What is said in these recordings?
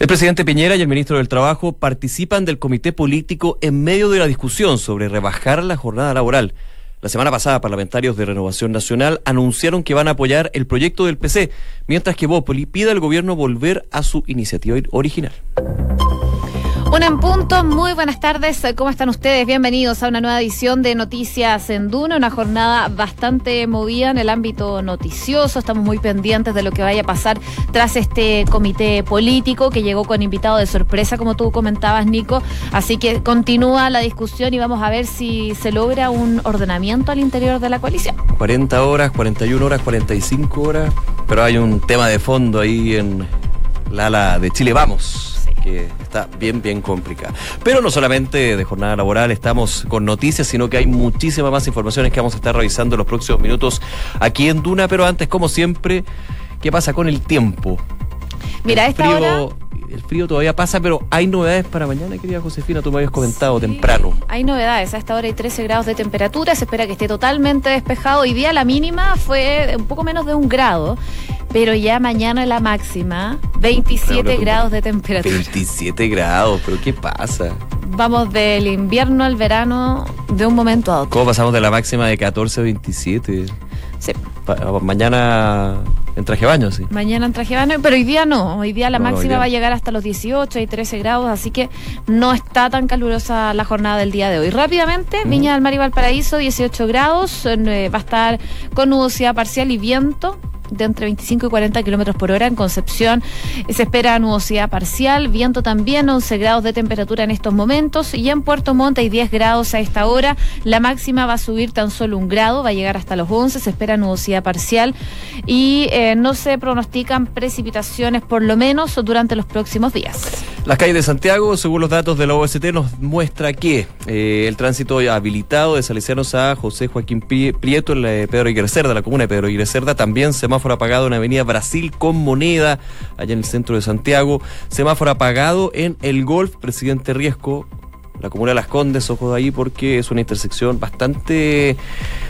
El presidente Piñera y el ministro del Trabajo participan del comité político en medio de la discusión sobre rebajar la jornada laboral. La semana pasada, parlamentarios de Renovación Nacional anunciaron que van a apoyar el proyecto del PC, mientras que Bópoli pide al gobierno volver a su iniciativa original. Una en punto, muy buenas tardes, ¿cómo están ustedes? Bienvenidos a una nueva edición de Noticias en Duna, una jornada bastante movida en el ámbito noticioso, estamos muy pendientes de lo que vaya a pasar tras este comité político que llegó con invitado de sorpresa, como tú comentabas, Nico, así que continúa la discusión y vamos a ver si se logra un ordenamiento al interior de la coalición. 40 horas, 41 horas, 45 horas, pero hay un tema de fondo ahí en la ala de Chile Vamos que está bien, bien complicada. Pero no solamente de jornada laboral estamos con noticias, sino que hay muchísimas más informaciones que vamos a estar revisando en los próximos minutos aquí en Duna. Pero antes, como siempre, ¿qué pasa con el tiempo? Mira, el esta frío, El frío todavía pasa, pero hay novedades para mañana, querida Josefina, tú me habías comentado temprano. Hay novedades, a esta hora hay 13 grados de temperatura, se espera que esté totalmente despejado. Hoy día la mínima fue un poco menos de un grado pero ya mañana la máxima, 27 grados de temperatura. 27 grados, pero ¿qué pasa? Vamos del invierno al verano de un momento a otro. ¿Cómo pasamos de la máxima de 14 a 27? Sí. mañana en traje baño, sí. Mañana en traje baño, pero hoy día no. Hoy día la máxima va a llegar hasta los 18 y 13 grados, así que no está tan calurosa la jornada del día de hoy. Rápidamente, Viña del Mar y Valparaíso, 18 grados, eh, va a estar con nubosidad parcial y viento de entre 25 y 40 kilómetros por hora. En Concepción se espera nubosidad parcial, viento también, 11 grados de temperatura en estos momentos. Y en Puerto Montt hay 10 grados a esta hora. La máxima va a subir tan solo un grado, va a llegar hasta los 11. Se espera nubosidad parcial y eh, no se pronostican precipitaciones, por lo menos durante los próximos días. Las calles de Santiago, según los datos de la OST, nos muestra que eh, el tránsito habilitado de Salesianos a José Joaquín Prieto en la de Pedro y Cerda, la comuna de Pedro y Cerda, también semáforo apagado en Avenida Brasil con moneda, allá en el centro de Santiago, semáforo apagado en el Golf, Presidente Riesco, la comuna de Las Condes, ojo de ahí, porque es una intersección bastante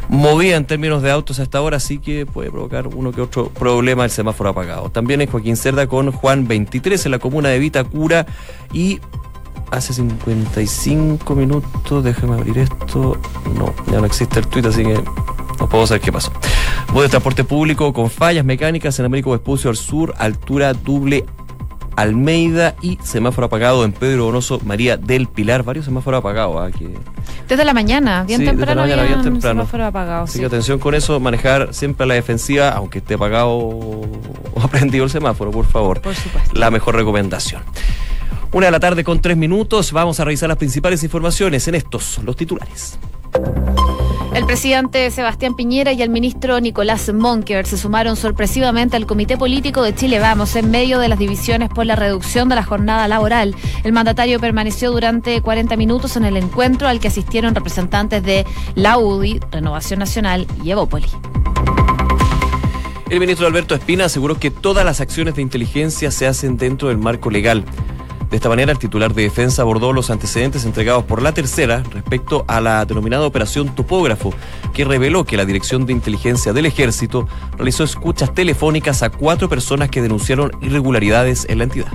movida en términos de autos hasta ahora, así que puede provocar uno que otro problema el semáforo apagado. También en Joaquín Cerda con Juan 23 en la comuna de Vitacura y hace 55 minutos, déjame abrir esto, no, ya no existe el tweet, así que no puedo saber qué pasó. Voy de transporte público con fallas mecánicas en Américo Vespucio al sur, altura doble Almeida y semáforo apagado en Pedro Bonoso, María del Pilar. Varios semáforos apagados. aquí. Desde la mañana, bien temprano. Desde la mañana, bien temprano. Semáforo apagado. Así que atención con eso, manejar siempre a la defensiva, aunque esté apagado o aprendido el semáforo, por favor. Por supuesto. La mejor recomendación. Una de la tarde con tres minutos. Vamos a revisar las principales informaciones en estos, los titulares. El presidente Sebastián Piñera y el ministro Nicolás Monker se sumaron sorpresivamente al Comité Político de Chile Vamos en medio de las divisiones por la reducción de la jornada laboral. El mandatario permaneció durante 40 minutos en el encuentro al que asistieron representantes de la UDI, Renovación Nacional y Evópoli. El ministro Alberto Espina aseguró que todas las acciones de inteligencia se hacen dentro del marco legal. De esta manera, el titular de defensa abordó los antecedentes entregados por la tercera respecto a la denominada Operación Topógrafo, que reveló que la Dirección de Inteligencia del Ejército realizó escuchas telefónicas a cuatro personas que denunciaron irregularidades en la entidad.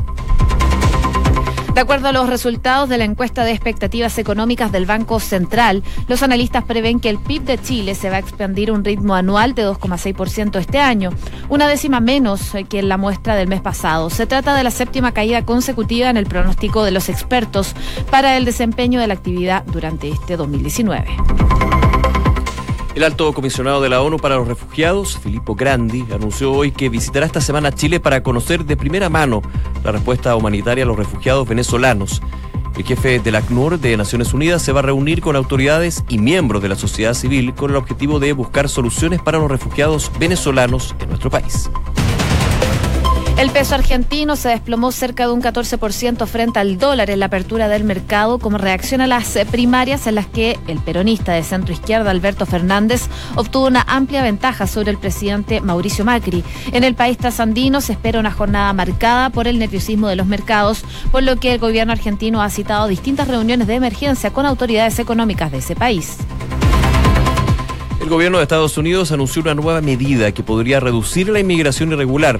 De acuerdo a los resultados de la encuesta de expectativas económicas del Banco Central, los analistas prevén que el PIB de Chile se va a expandir un ritmo anual de 2,6% este año, una décima menos que en la muestra del mes pasado. Se trata de la séptima caída consecutiva en el pronóstico de los expertos para el desempeño de la actividad durante este 2019. El alto comisionado de la ONU para los Refugiados, Filippo Grandi, anunció hoy que visitará esta semana Chile para conocer de primera mano la respuesta humanitaria a los refugiados venezolanos. El jefe del ACNUR de Naciones Unidas se va a reunir con autoridades y miembros de la sociedad civil con el objetivo de buscar soluciones para los refugiados venezolanos en nuestro país. El peso argentino se desplomó cerca de un 14% frente al dólar en la apertura del mercado como reacción a las primarias en las que el peronista de centro izquierda Alberto Fernández obtuvo una amplia ventaja sobre el presidente Mauricio Macri. En el país trasandino se espera una jornada marcada por el nerviosismo de los mercados, por lo que el gobierno argentino ha citado distintas reuniones de emergencia con autoridades económicas de ese país. El gobierno de Estados Unidos anunció una nueva medida que podría reducir la inmigración irregular.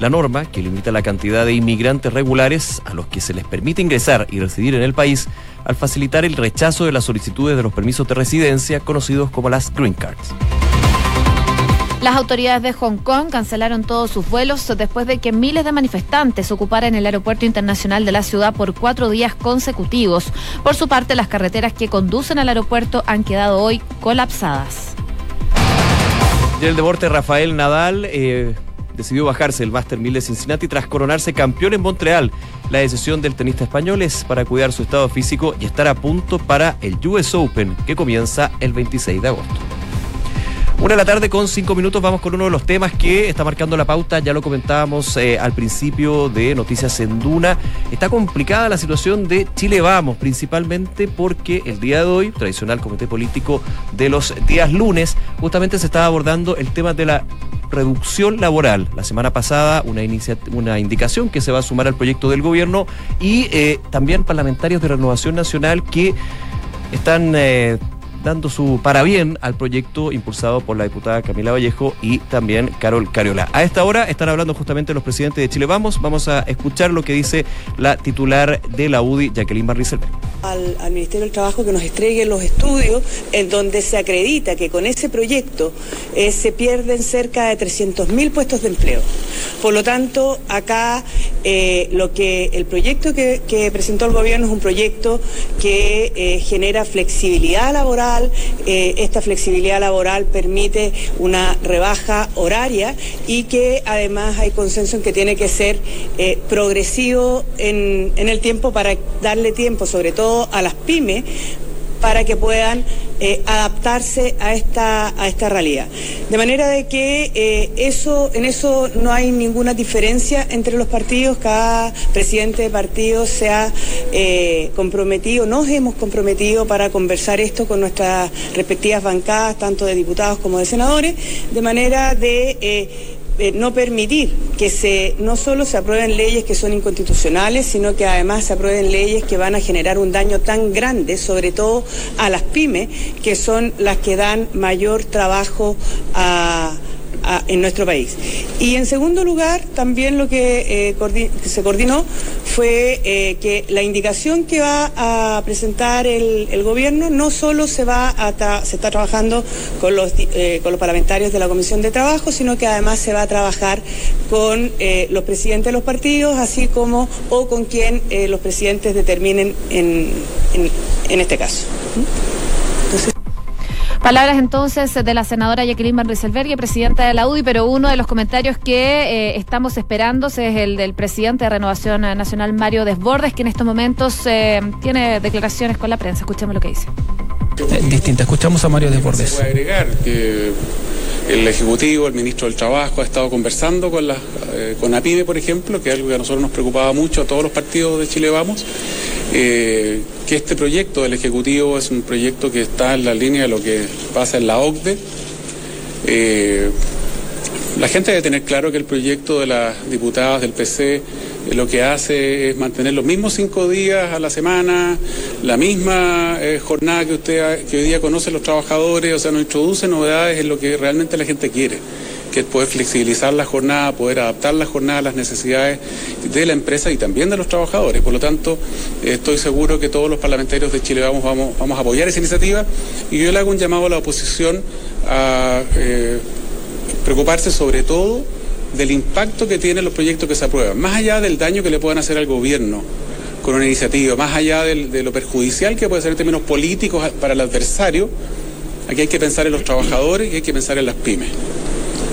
La norma que limita la cantidad de inmigrantes regulares a los que se les permite ingresar y residir en el país al facilitar el rechazo de las solicitudes de los permisos de residencia conocidos como las green cards. Las autoridades de Hong Kong cancelaron todos sus vuelos después de que miles de manifestantes ocuparan el aeropuerto internacional de la ciudad por cuatro días consecutivos. Por su parte, las carreteras que conducen al aeropuerto han quedado hoy colapsadas. Y el deporte, Rafael Nadal eh, decidió bajarse el Master 1000 de Cincinnati tras coronarse campeón en Montreal. La decisión del tenista español es para cuidar su estado físico y estar a punto para el US Open, que comienza el 26 de agosto. Una de la tarde con cinco minutos vamos con uno de los temas que está marcando la pauta, ya lo comentábamos eh, al principio de Noticias en Duna. Está complicada la situación de Chile Vamos, principalmente porque el día de hoy, tradicional comité político de los días lunes, justamente se estaba abordando el tema de la reducción laboral. La semana pasada una, una indicación que se va a sumar al proyecto del gobierno y eh, también parlamentarios de Renovación Nacional que están eh, dando su bien al proyecto impulsado por la diputada Camila Vallejo y también Carol Cariola. A esta hora están hablando justamente los presidentes de Chile Vamos. Vamos a escuchar lo que dice la titular de la UDI, Jacqueline Barrizel. Al, al, Ministerio del Trabajo que nos entregue los estudios en donde se acredita que con ese proyecto eh, se pierden cerca de 300.000 puestos de empleo. Por lo tanto, acá eh, lo que el proyecto que, presentó el gobierno es un proyecto que eh, genera flexibilidad laboral. Eh, esta flexibilidad laboral permite una rebaja horaria y que además hay consenso en que tiene que ser progresivo en, en el tiempo para darle tiempo, sobre todo a las pymes, para que puedan eh, adaptarse a esta, a esta realidad. De manera de que eh, eso, en eso no hay ninguna diferencia entre los partidos, cada presidente de partido se ha eh, comprometido, nos hemos comprometido para conversar esto con nuestras respectivas bancadas, tanto de diputados como de senadores, de manera de eh, no permitir que se no solo se aprueben leyes que son inconstitucionales, sino que además se aprueben leyes que van a generar un daño tan grande, sobre todo a las pymes, que son las que dan mayor trabajo a en nuestro país. Y en segundo lugar, también lo que, eh, se coordinó fue eh, que la indicación que va a presentar el, gobierno no solo se va a se está trabajando con los, eh, con los parlamentarios de la Comisión de Trabajo, sino que además se va a trabajar con los presidentes de los partidos, así como o con quien los presidentes determinen en, en, este caso. Palabras entonces de la senadora Jacqueline Van Rieselberg, presidenta de la UDI, pero uno de los comentarios que eh, estamos esperando es el del presidente de Renovación Nacional, Mario Desbordes, que en estos momentos eh, tiene declaraciones con la prensa. Escuchemos lo que dice. Eh, distinta. Escuchamos a Mario Desbordes. Se puede agregar que el Ejecutivo, el Ministro del Trabajo ha estado conversando con, la, con APIME, por ejemplo, que es algo que a nosotros nos preocupaba mucho, a todos los partidos de Chile Vamos, eh, que este proyecto del Ejecutivo es un proyecto que está en la línea de lo que pasa en la OCDE. Eh, la gente debe tener claro que el proyecto de las diputadas del PC eh, lo que hace es mantener los mismos cinco días a la semana, la misma jornada que usted que hoy día conocen los trabajadores, o sea, no introduce novedades en lo que realmente la gente quiere que es poder flexibilizar la jornada, poder adaptar la jornada a las necesidades de la empresa y también de los trabajadores. Por lo tanto, estoy seguro que todos los parlamentarios de Chile vamos, vamos, vamos a apoyar esa iniciativa y yo le hago un llamado a la oposición a eh, preocuparse sobre todo del impacto que tienen los proyectos que se aprueban, más allá del daño que le puedan hacer al gobierno con una iniciativa, más allá de lo perjudicial que puede ser en términos políticos para el adversario, aquí hay que pensar en los trabajadores y hay que pensar en las pymes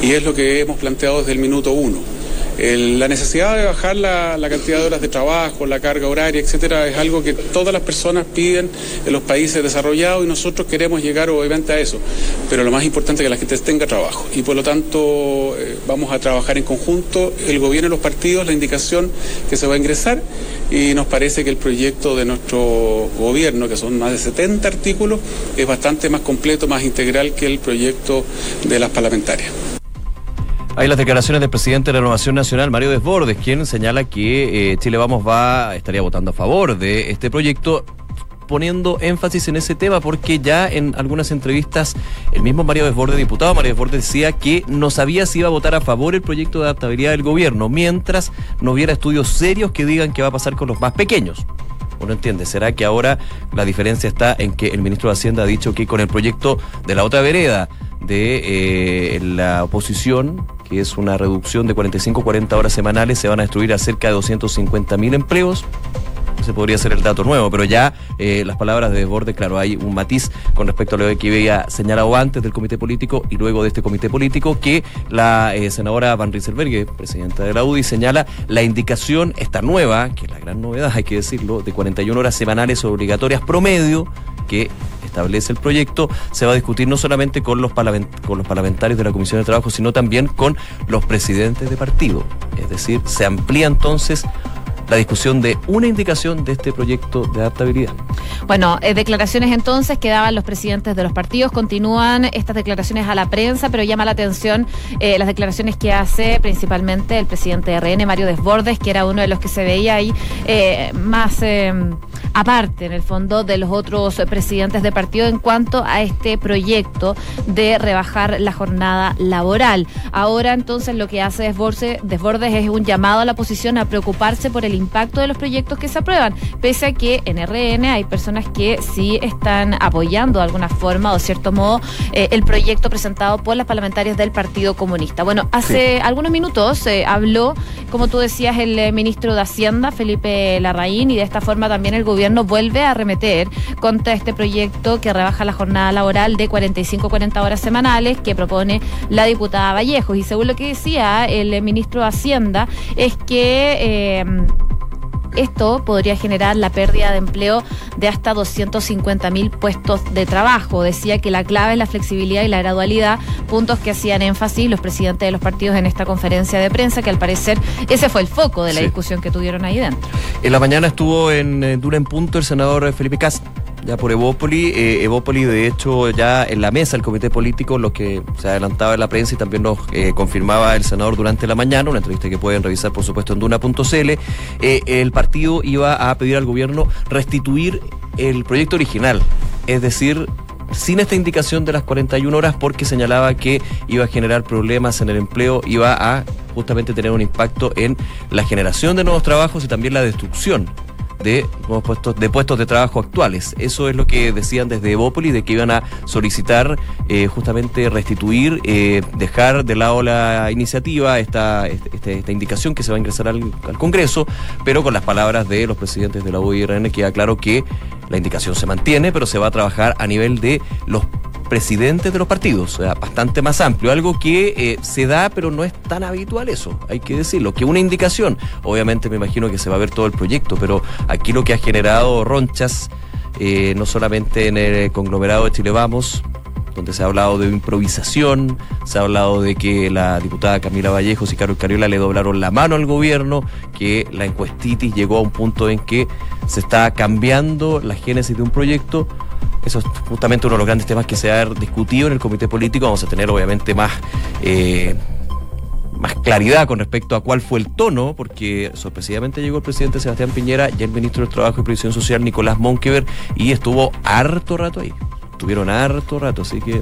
y es lo que hemos planteado desde el minuto uno. la necesidad de bajar la, cantidad de horas de trabajo, la carga horaria, etcétera, es algo que todas las personas piden en los países desarrollados y nosotros queremos llegar obviamente a eso. Pero lo más importante es que la gente tenga trabajo y por lo tanto eh, vamos a trabajar en conjunto, el gobierno y los partidos, la indicación que se va a ingresar y nos parece que el proyecto de nuestro gobierno, que son más de 70 artículos, es bastante más completo, más integral que el proyecto de las parlamentarias. Hay las declaraciones del presidente de la Renovación Nacional, Mario Desbordes, quien señala que eh, Chile Vamos va estaría votando a favor de este proyecto poniendo énfasis en ese tema porque ya en algunas entrevistas el mismo Mario Desbordes, diputado Mario Desbordes, decía que no sabía si iba a votar a favor el proyecto de adaptabilidad del gobierno, mientras no hubiera estudios serios que digan qué va a pasar con los más pequeños. Uno entiende, ¿será que ahora la diferencia está en que el ministro de Hacienda ha dicho que con el proyecto de la otra vereda de eh, la oposición, que es una reducción de 45-40 horas semanales, se van a destruir a cerca de 250 mil empleos? Ese podría ser el dato nuevo, pero ya eh, las palabras de Desbordes, claro, hay un matiz con respecto a lo que había señalado antes del comité político y luego de este comité político, que la eh, senadora Van Rieselberg, presidenta de la UDI, señala la indicación, esta nueva, que es la gran novedad, hay que decirlo, de 41 horas semanales obligatorias promedio, que establece el proyecto, se va a discutir no solamente con los, con los parlamentarios de la Comisión de Trabajo, sino también con los presidentes de partido. Es decir, se amplía entonces la discusión de una indicación de este proyecto de adaptabilidad. Bueno, eh, declaraciones entonces que daban los presidentes de los partidos. Continúan estas declaraciones a la prensa, pero llama la atención eh, las declaraciones que hace principalmente el presidente de RN, Mario Desbordes, que era uno de los que se veía ahí eh, más aparte, en el fondo, de los otros presidentes de partido en cuanto a este proyecto de rebajar la jornada laboral. Ahora entonces lo que hace Desbordes es un llamado a la oposición a preocuparse por el impacto de los proyectos que se aprueban, pese a que en RN hay personas que sí están apoyando de alguna forma o cierto modo eh, el proyecto presentado por las parlamentarias del Partido Comunista. Bueno, hace algunos minutos eh, habló, como tú decías, el eh, ministro de Hacienda, Felipe Larraín, y de esta forma también el gobierno vuelve a arremeter contra este proyecto que rebaja la jornada laboral de 45-40 horas semanales que propone la diputada Vallejos. Y según lo que decía el ministro de Hacienda, es que esto podría generar la pérdida de empleo de hasta 250 mil puestos de trabajo. Decía que la clave es la flexibilidad y la gradualidad, puntos que hacían énfasis los presidentes de los partidos en esta conferencia de prensa, que al parecer ese fue el foco de la discusión que tuvieron ahí dentro. En la mañana estuvo en Dura en Punto el senador Felipe Cast ya por Evópoli. Eh, Evópoli, de hecho, ya en la mesa, el comité político, lo que se adelantaba en la prensa y también nos eh, confirmaba el senador durante la mañana, una entrevista que pueden revisar, por supuesto, en duna.cl, eh, el partido iba a pedir al gobierno restituir el proyecto original, es decir, sin esta indicación de las 41 horas porque señalaba que iba a generar problemas en el empleo, iba a justamente tener un impacto en la generación de nuevos trabajos y también la destrucción de puestos de puestos de trabajo actuales. Eso es lo que decían desde Evópolis, de que iban a solicitar eh, justamente restituir, eh, dejar de lado la iniciativa, esta, este, esta, indicación que se va a ingresar al, Congreso, pero con las palabras de los presidentes de la UIRN queda claro que la indicación se mantiene, pero se va a trabajar a nivel de los presidentes de los partidos, o sea, bastante más amplio, algo que eh, se da pero no es tan habitual eso, hay que decirlo, que una indicación, obviamente me imagino que se va a ver todo el proyecto, pero aquí lo que ha generado ronchas, eh, no solamente en el conglomerado de Chile Vamos, donde se ha hablado de improvisación, se ha hablado de que la diputada Camila Vallejos y Carlos Cariola le doblaron la mano al gobierno, que la encuestitis llegó a un punto en que se está cambiando la génesis de un proyecto eso es justamente uno de los grandes temas que se ha discutido en el comité político. Vamos a tener obviamente más... Eh, más claridad con respecto a cuál fue el tono, porque sorpresivamente llegó el presidente Sebastián Piñera y el ministro del Trabajo y Previsión Social, Nicolás Monkever, y estuvo harto rato ahí. Estuvieron harto rato, así que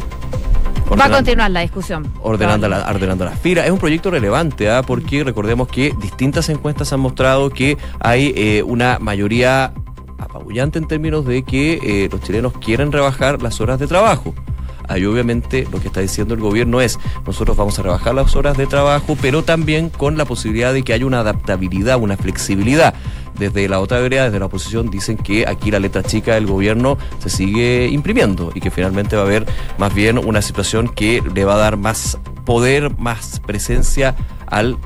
Va a continuar la discusión. Ordenando, la, ordenando las filas. Es un proyecto relevante, ¿ah? porque recordemos que distintas encuestas han mostrado que hay eh, una mayoría apabullante en términos de que eh, los chilenos quieren rebajar las horas de trabajo. Ahí obviamente lo que está diciendo el gobierno es, nosotros vamos a rebajar las horas de trabajo, pero también con la posibilidad de que haya una adaptabilidad, una flexibilidad. Desde la otra vereda, desde la oposición, dicen que aquí la letra chica del gobierno se sigue imprimiendo y que finalmente va a haber más bien una situación que le va a dar más poder, más presencia al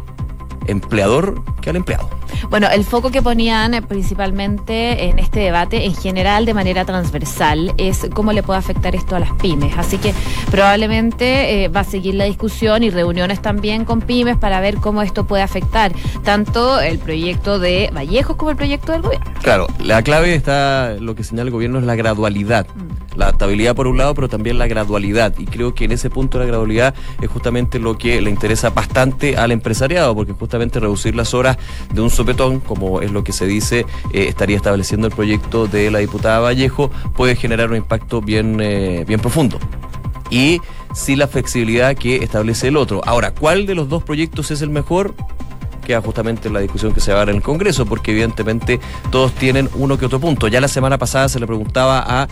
empleador que al empleado. Bueno, el foco que ponían eh, principalmente en este debate, en general de manera transversal, es cómo le puede afectar esto a las pymes. Así que probablemente eh, va a seguir la discusión y reuniones también con pymes para ver cómo esto puede afectar tanto el proyecto de Vallejos como el proyecto del gobierno. Claro, la clave está, lo que señala el gobierno es la gradualidad. Mm La adaptabilidad por un lado, pero también la gradualidad. Y creo que en ese punto la gradualidad es justamente lo que le interesa bastante al empresariado, porque justamente reducir las horas de un sopetón, como es lo que se dice, eh, estaría estableciendo el proyecto de la diputada Vallejo, puede generar un impacto bien, eh, bien profundo. Y sin la flexibilidad que establece el otro. Ahora, ¿cuál de los dos proyectos es el mejor? queda justamente la discusión que se va a dar en el Congreso, porque evidentemente todos tienen uno que otro punto. Ya la semana pasada se le preguntaba a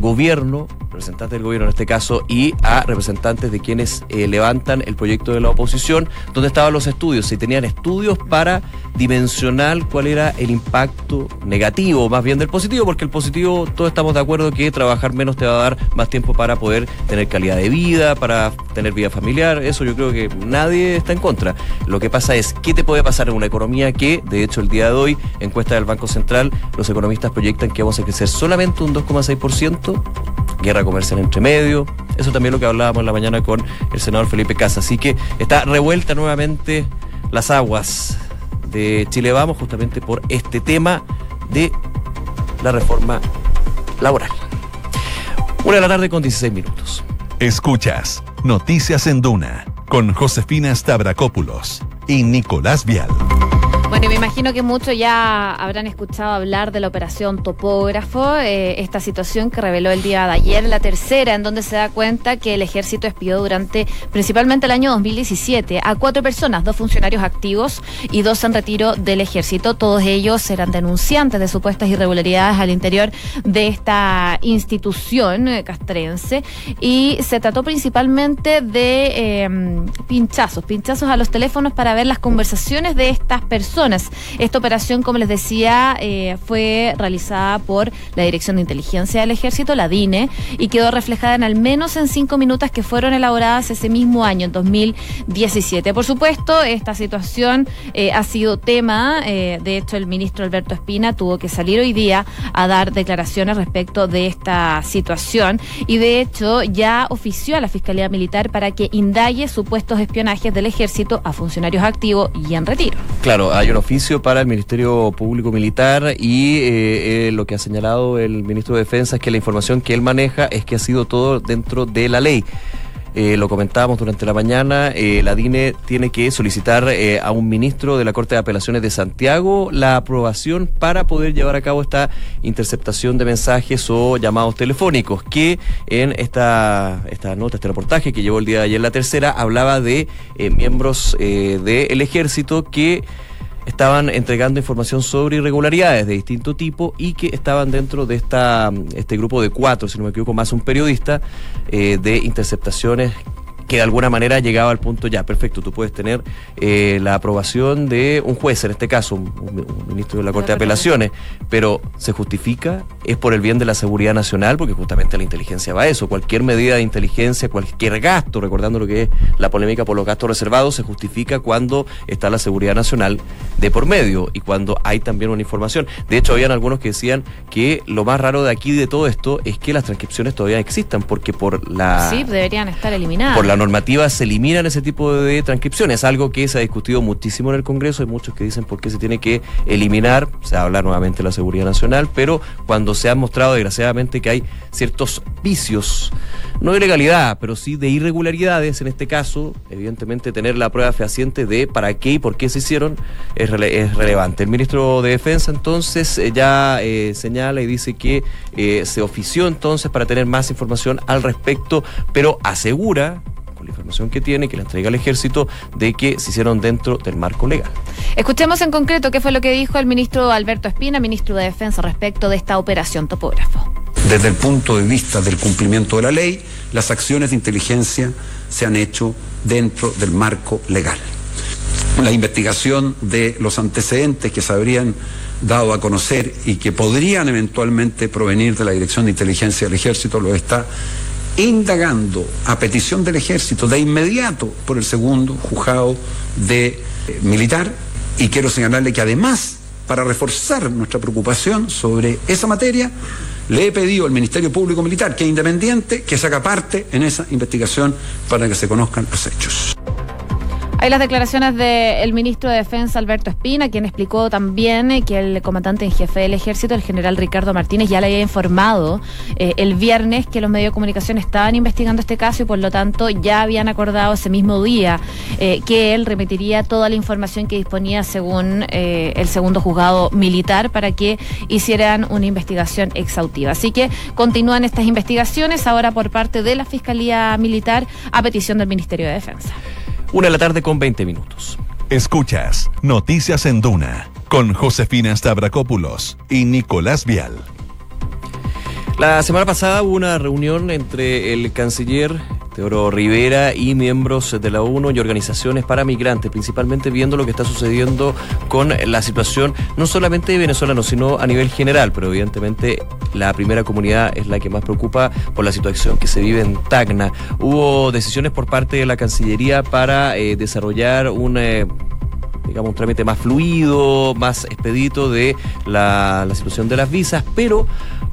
gobierno, representantes del gobierno en este caso, y a representantes de quienes eh, levantan el proyecto de la oposición, donde estaban los estudios, si tenían estudios para dimensionar cuál era el impacto negativo, más bien del positivo, porque el positivo todos estamos de acuerdo que trabajar menos te va a dar más tiempo para poder tener calidad de vida, para tener vida familiar, eso yo creo que nadie está en contra. Lo que pasa es, ¿qué te puede pasar en una economía que, de hecho, el día de hoy, encuesta del Banco Central, los economistas proyectan que vamos a crecer solamente un 2,6%? guerra comercial entre medio. Eso también lo que hablábamos en la mañana con el senador Felipe Casa. Así que está revuelta nuevamente las aguas de Chile Vamos justamente por este tema de la reforma laboral. Una de la tarde con 16 minutos. Escuchas Noticias en Duna con Josefina Stavrakopoulos y Nicolás Vial. Me imagino que muchos ya habrán escuchado hablar de la operación Topógrafo, eh, esta situación que reveló el día de ayer, la tercera, en donde se da cuenta que el ejército espió durante principalmente el año 2017 a cuatro personas, dos funcionarios activos y dos en retiro del ejército. Todos ellos eran denunciantes de supuestas irregularidades al interior de esta institución eh, castrense y se trató principalmente de em, pinchazos, pinchazos a los teléfonos para ver las conversaciones de estas personas esta operación, como les decía, eh, fue realizada por la Dirección de Inteligencia del Ejército, la DINE, y quedó reflejada en al menos en cinco minutos que fueron elaboradas ese mismo año, en 2017. Por supuesto, esta situación eh, ha sido tema, eh, de hecho el ministro Alberto Espina tuvo que salir hoy día a dar declaraciones respecto de esta situación y de hecho ya ofició a la Fiscalía Militar para que indague supuestos espionajes del ejército a funcionarios activos y en retiro. Claro, hay un oficio para el Ministerio Público Militar y eh, eh, lo que ha señalado el ministro de Defensa es que la información que él maneja es que ha sido todo dentro de la ley. Eh, lo comentábamos durante la mañana, la DINE tiene que solicitar a un ministro de la Corte de Apelaciones de Santiago la aprobación para poder llevar a cabo esta interceptación de mensajes o llamados telefónicos, que en esta, esta nota, este reportaje que llevó el día de ayer la tercera, hablaba de miembros del ejército que estaban entregando información sobre irregularidades de distinto tipo y que estaban dentro de esta este grupo de cuatro, si no me equivoco, más un periodista, eh, de interceptaciones que de alguna manera llegaba al punto ya, perfecto, tú puedes tener eh, la aprobación de un juez, en este caso, un, ministro de la Corte de Apelaciones, pero ¿se justifica? ¿Es por el bien de la seguridad nacional? Porque justamente la inteligencia va a eso. Cualquier medida de inteligencia, cualquier gasto, recordando lo que es la polémica por los gastos reservados, se justifica cuando está la seguridad nacional de por medio y cuando hay también una información. De hecho, habían algunos que decían que lo más raro de aquí de todo esto es que las transcripciones todavía existan, porque por la... Sí, deberían estar eliminadas normativa se eliminan ese tipo de transcripciones, algo que se ha discutido muchísimo en el Congreso. Hay muchos que dicen por qué se tiene que eliminar. Se habla nuevamente de la seguridad nacional, pero cuando se ha mostrado desgraciadamente que hay ciertos vicios, no de ilegalidad, pero sí de irregularidades, en este caso, evidentemente tener la prueba fehaciente de para qué y por qué se hicieron es, relevante. El ministro de Defensa entonces eh, ya eh, señala y dice que eh, se ofició entonces para tener más información al respecto, pero asegura la información que tiene, que la entrega al ejército, de que se hicieron dentro del marco legal. Escuchemos en concreto qué fue lo que dijo el ministro Alberto Espina, ministro de Defensa, respecto de esta operación topógrafo. Desde el punto de vista del cumplimiento de la ley, las acciones de inteligencia se han hecho dentro del marco legal. La investigación de los antecedentes que se habrían dado a conocer y que podrían eventualmente provenir de la Dirección de Inteligencia del Ejército lo está indagando a petición del ejército de inmediato por el segundo juzgado de eh, militar y quiero señalarle que además para reforzar nuestra preocupación sobre esa materia le he pedido al Ministerio Público Militar que es independiente que se haga parte en esa investigación para que se conozcan los hechos. Hay las declaraciones del ministro de Defensa, Alberto Espina, quien explicó también eh, que el comandante en jefe del ejército, el general Ricardo Martínez, ya le había informado eh, el viernes que los medios de comunicación estaban investigando este caso y por lo tanto ya habían acordado ese mismo día eh, que él remitiría toda la información que disponía según el segundo juzgado militar para que hicieran una investigación exhaustiva. Así que continúan estas investigaciones ahora por parte de la Fiscalía Militar a petición del Ministerio de Defensa. Una de la tarde con 20 minutos. Escuchas Noticias en Duna con Josefina Stavrakopoulos y Nicolás Vial. La semana pasada hubo una reunión entre el canciller Teodoro Rivera y miembros de la ONU y organizaciones para migrantes, principalmente viendo lo que está sucediendo con la situación no solamente de venezolanos, sino a nivel general, pero evidentemente la primera comunidad es la que más preocupa por la situación que se vive en Tacna. Hubo decisiones por parte de la Cancillería para eh, desarrollar un... Eh, digamos, un trámite más fluido, más expedito de la, situación de las visas, pero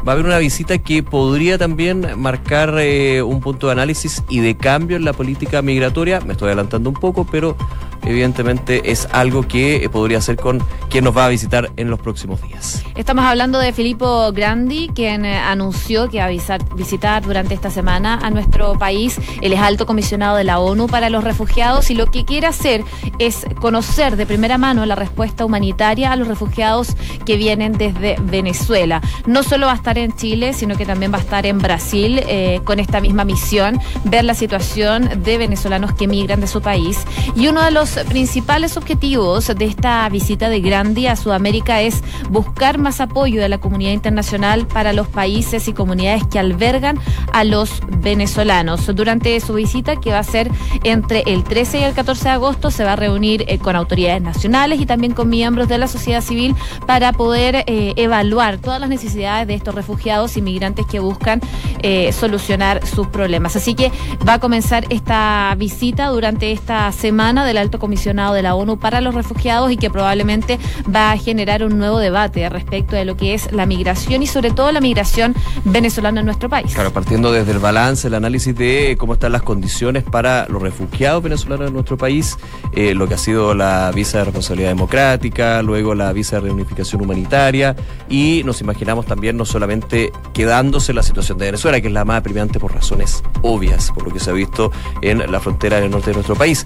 va a haber una visita que podría también marcar eh, un punto de análisis y de cambio en la política migratoria. Me estoy adelantando un poco, pero evidentemente es algo que eh, podría ser con quien nos va a visitar en los próximos días. Estamos hablando de Filippo Grandi, quien eh, anunció que va a visitar durante esta semana a nuestro país. Él es alto comisionado de la ONU para los refugiados y lo que quiere hacer es conocer de primera mano la respuesta humanitaria a los refugiados que vienen desde Venezuela. No solo va a estar en Chile, sino que también va a estar en Brasil eh, con esta misma misión, ver la situación de venezolanos que migran de su país. Y uno de los principales objetivos de esta visita de Grandi a Sudamérica es buscar más apoyo de la comunidad internacional para los países y comunidades que albergan a los venezolanos. Durante su visita, que va a ser entre el 13 y el 14 de agosto, se va a reunir eh, con autoridades nacionales y también con miembros de la sociedad civil para poder eh, evaluar todas las necesidades de estos refugiados y migrantes que buscan eh, solucionar sus problemas. Así que va a comenzar esta visita durante esta semana del Alto comisionado de la ONU para los refugiados y que probablemente va a generar un nuevo debate respecto de lo que es la migración y sobre todo la migración venezolana en nuestro país. Claro, partiendo desde el balance, el análisis de cómo están las condiciones para los refugiados venezolanos en nuestro país, eh, lo que ha sido la visa de responsabilidad democrática, luego la visa de reunificación humanitaria y nos imaginamos también no solamente quedándose la situación de Venezuela, que es la más apremiante por razones obvias, por lo que se ha visto en la frontera del norte de nuestro país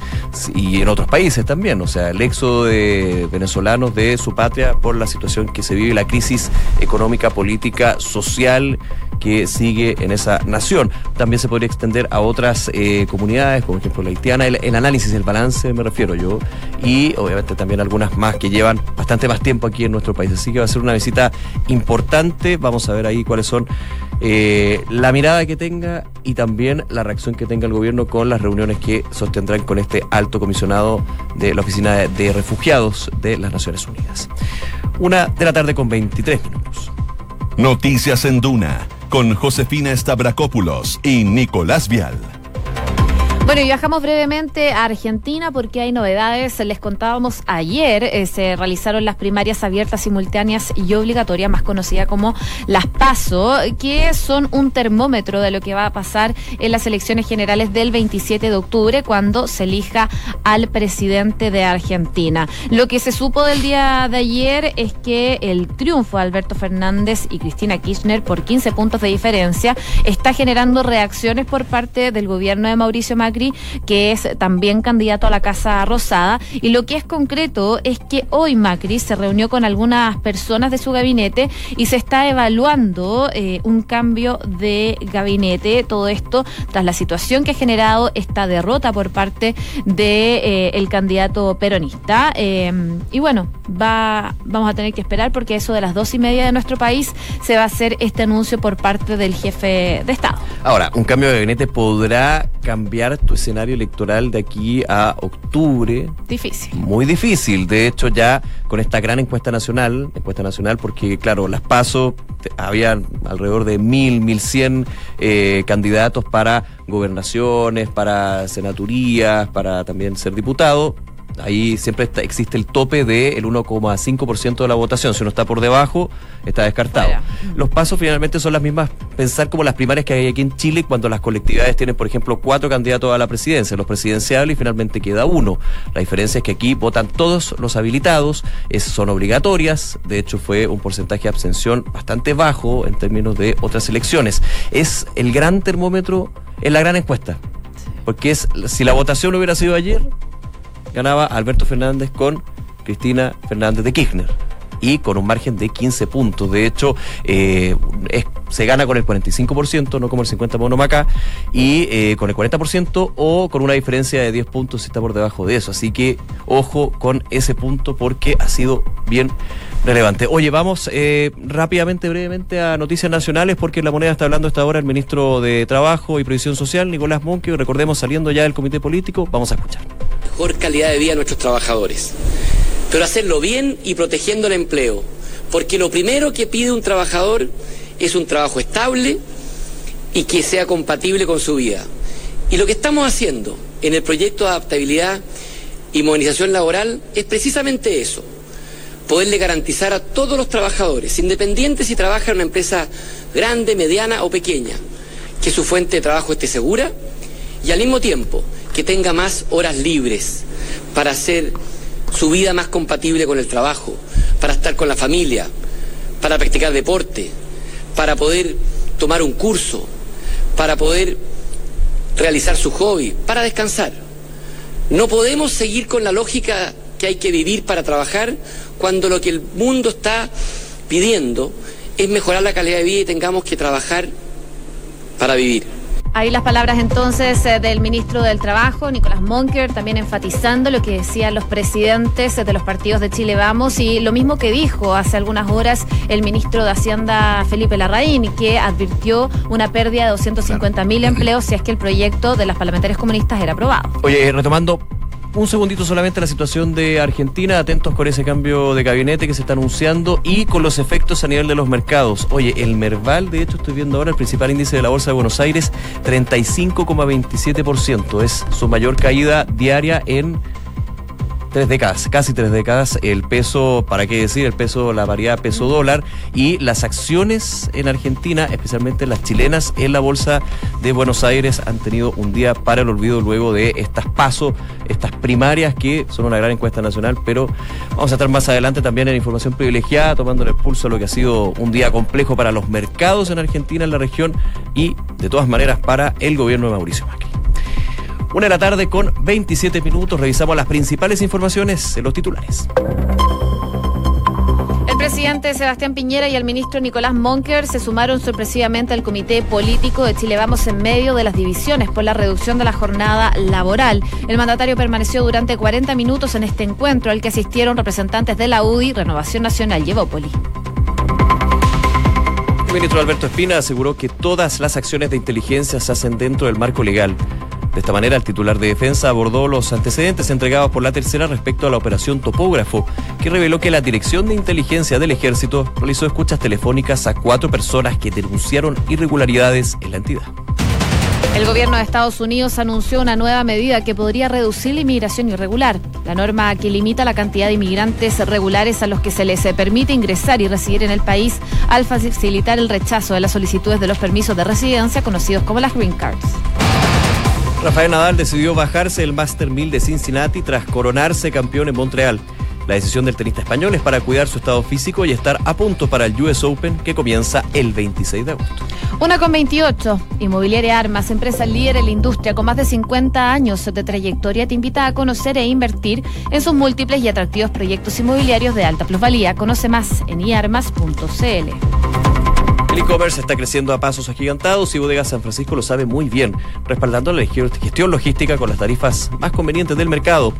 y en otros países también, o sea, el éxodo de venezolanos de su patria por la situación que se vive, la crisis económica, política, social que sigue en esa nación. También se podría extender a otras eh, comunidades, como por ejemplo la haitiana, el, análisis, el balance me refiero yo, y obviamente también algunas más que llevan bastante más tiempo aquí en nuestro país. Así que va a ser una visita importante, vamos a ver ahí cuáles son eh, la mirada que tenga y también la reacción que tenga el gobierno con las reuniones que sostendrán con este alto comisionado de la Oficina de Refugiados de las Naciones Unidas. Una de la tarde con 23 minutos. Noticias en Duna con Josefina Stavrakopoulos y Nicolás Vial. Bueno, y viajamos brevemente a Argentina porque hay novedades. Les contábamos ayer, eh, se realizaron las primarias abiertas, simultáneas y obligatorias, más conocidas como las PASO, que son un termómetro de lo que va a pasar en las elecciones generales del 27 de octubre, cuando se elija al presidente de Argentina. Lo que se supo del día de ayer es que el triunfo de Alberto Fernández y Cristina Kirchner por 15 puntos de diferencia está generando reacciones por parte del gobierno de Mauricio Macri que es también candidato a la Casa Rosada. Y lo que es concreto es que hoy Macri se reunió con algunas personas de su gabinete y se está evaluando eh, un cambio de gabinete. Todo esto tras la situación que ha generado esta derrota por parte del de, eh, candidato peronista. Em, y bueno, va, vamos a tener que esperar porque eso de las dos y media de nuestro país se va a hacer este anuncio por parte del jefe de Estado. Ahora, un cambio de gabinete podrá cambiar tu escenario electoral de aquí a octubre. Difícil. Muy difícil. De hecho, ya con esta gran encuesta nacional, encuesta nacional, porque claro, las paso, había alrededor de mil, mil cien eh, candidatos para gobernaciones, para senaturías, para también ser diputado Ahí siempre existe el tope del 1,5% de la votación. Si uno está por debajo, está descartado. Los pasos finalmente son las mismas, pensar como las primarias que hay aquí en Chile cuando las colectividades tienen, por ejemplo, cuatro candidatos a la presidencia, los presidenciables y finalmente queda uno. La diferencia es que aquí votan todos los habilitados, es, son obligatorias, de hecho fue un porcentaje de abstención bastante bajo en términos de otras elecciones. Es el gran termómetro en la gran encuesta. Porque es, si la votación hubiera sido ayer, ganaba Alberto Fernández con Cristina Fernández de Kirchner y con un margen de 15 puntos. De hecho, eh, se gana con el 45%, no como el 50% Monomaca, y eh, con el 40% o con una diferencia de 10 puntos si está por debajo de eso. Así que ojo con ese punto porque ha sido bien relevante. Oye, vamos eh, rápidamente, brevemente a noticias nacionales porque la moneda está hablando esta hora el ministro de Trabajo y Previsión Social, Nicolás Monque, recordemos saliendo ya del comité político, vamos a escuchar. Mejor calidad de vida a nuestros trabajadores pero hacerlo bien y protegiendo el empleo. Porque lo primero que pide un trabajador es un trabajo estable y que sea compatible con su vida. Y lo que estamos haciendo en el proyecto de adaptabilidad y modernización laboral es precisamente eso, poderle garantizar a todos los trabajadores, independientes si trabajan en una empresa grande, mediana o pequeña, que su fuente de trabajo esté segura y al mismo tiempo que tenga más horas libres para hacer su vida más compatible con el trabajo, para estar con la familia, para practicar deporte, para poder tomar un curso, para poder realizar su hobby, para descansar. No podemos seguir con la lógica que hay que vivir para trabajar cuando lo que el mundo está pidiendo es mejorar la calidad de vida y tengamos que trabajar para vivir. Ahí las palabras entonces eh, del ministro del Trabajo, Nicolás Monker, también enfatizando lo que decían los presidentes de los partidos de Chile Vamos y lo mismo que dijo hace algunas horas el ministro de Hacienda, Felipe Larraín, que advirtió una pérdida de 250 mil empleos si es que el proyecto de las parlamentarias comunistas era aprobado. Oye, retomando un segundito solamente la situación de Argentina, atentos con ese cambio de gabinete que se está anunciando y con los efectos a nivel de los mercados. Oye, el Merval, de hecho estoy viendo ahora el principal índice de la Bolsa de Buenos Aires, 35,27%. Es su mayor caída diaria en tres décadas, casi tres décadas, el peso, ¿para qué decir? El peso, la variedad peso dólar y las acciones en Argentina, especialmente las chilenas en la bolsa de Buenos Aires, han tenido un día para el olvido luego de estas pasos, estas primarias que son una gran encuesta nacional, pero vamos a estar más adelante también en información privilegiada, tomando el pulso a lo que ha sido un día complejo para los mercados en Argentina, en la región y de todas maneras para el gobierno de Mauricio Macri. Una de la tarde con 27 minutos. Revisamos las principales informaciones en los titulares. El presidente Sebastián Piñera y el ministro Nicolás Monker se sumaron sorpresivamente al comité político de Chile Vamos en medio de las divisiones por la reducción de la jornada laboral. El mandatario permaneció durante 40 minutos en este encuentro al que asistieron representantes de la UDI, Renovación Nacional y Evópoli. El ministro Alberto Espina aseguró que todas las acciones de inteligencia se hacen dentro del marco legal. De esta manera, el titular de defensa abordó los antecedentes entregados por la tercera respecto a la operación Topógrafo, que reveló que la Dirección de Inteligencia del Ejército realizó escuchas telefónicas a cuatro personas que denunciaron irregularidades en la entidad. El gobierno de Estados Unidos anunció una nueva medida que podría reducir la inmigración irregular. La norma que limita la cantidad de inmigrantes regulares a los que se les permite ingresar y residir en el país al facilitar el rechazo de las solicitudes de los permisos de residencia conocidos como las green cards. Rafael Nadal decidió bajarse el Master 1000 de Cincinnati tras coronarse campeón en Montreal. La decisión del tenista español es para cuidar su estado físico y estar a punto para el US Open que comienza el 26 de agosto. Una con 28. Inmobiliaria Armas, empresa líder en la industria con más de 50 años de trayectoria, te invita a conocer e invertir en sus múltiples y atractivos proyectos inmobiliarios de alta plusvalía. Conoce más en iarmas.cl. El e-commerce está creciendo a pasos agigantados y Bodega San Francisco lo sabe muy bien, respaldando la gestión logística con las tarifas más convenientes del mercado.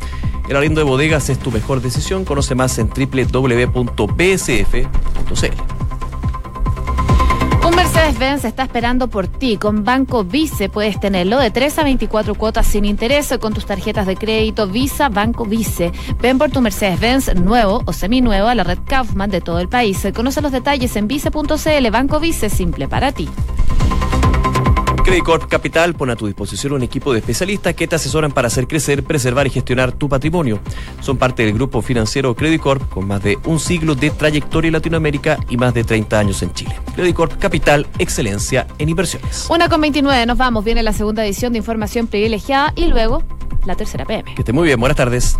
El arriendo de bodegas es tu mejor decisión. Conoce más en www.bsf.cl. Mercedes-Benz está esperando por ti. Con Banco Vice puedes tenerlo de 3 a 24 cuotas sin interés con tus tarjetas de crédito Visa Banco Vice. Ven por tu Mercedes-Benz nuevo o seminuevo a la red Kaufman de todo el país. Conoce los detalles en vice.cl. Banco Vice, simple para ti. Corp Capital pone a tu disposición un equipo de especialistas que te asesoran para hacer crecer, preservar y gestionar tu patrimonio. Son parte del grupo financiero Corp con más de un siglo de trayectoria en Latinoamérica y más de 30 años en Chile. Corp Capital, excelencia en inversiones. Una con 29, nos vamos. Viene la segunda edición de Información Privilegiada y luego la tercera PM. Que esté muy bien, buenas tardes.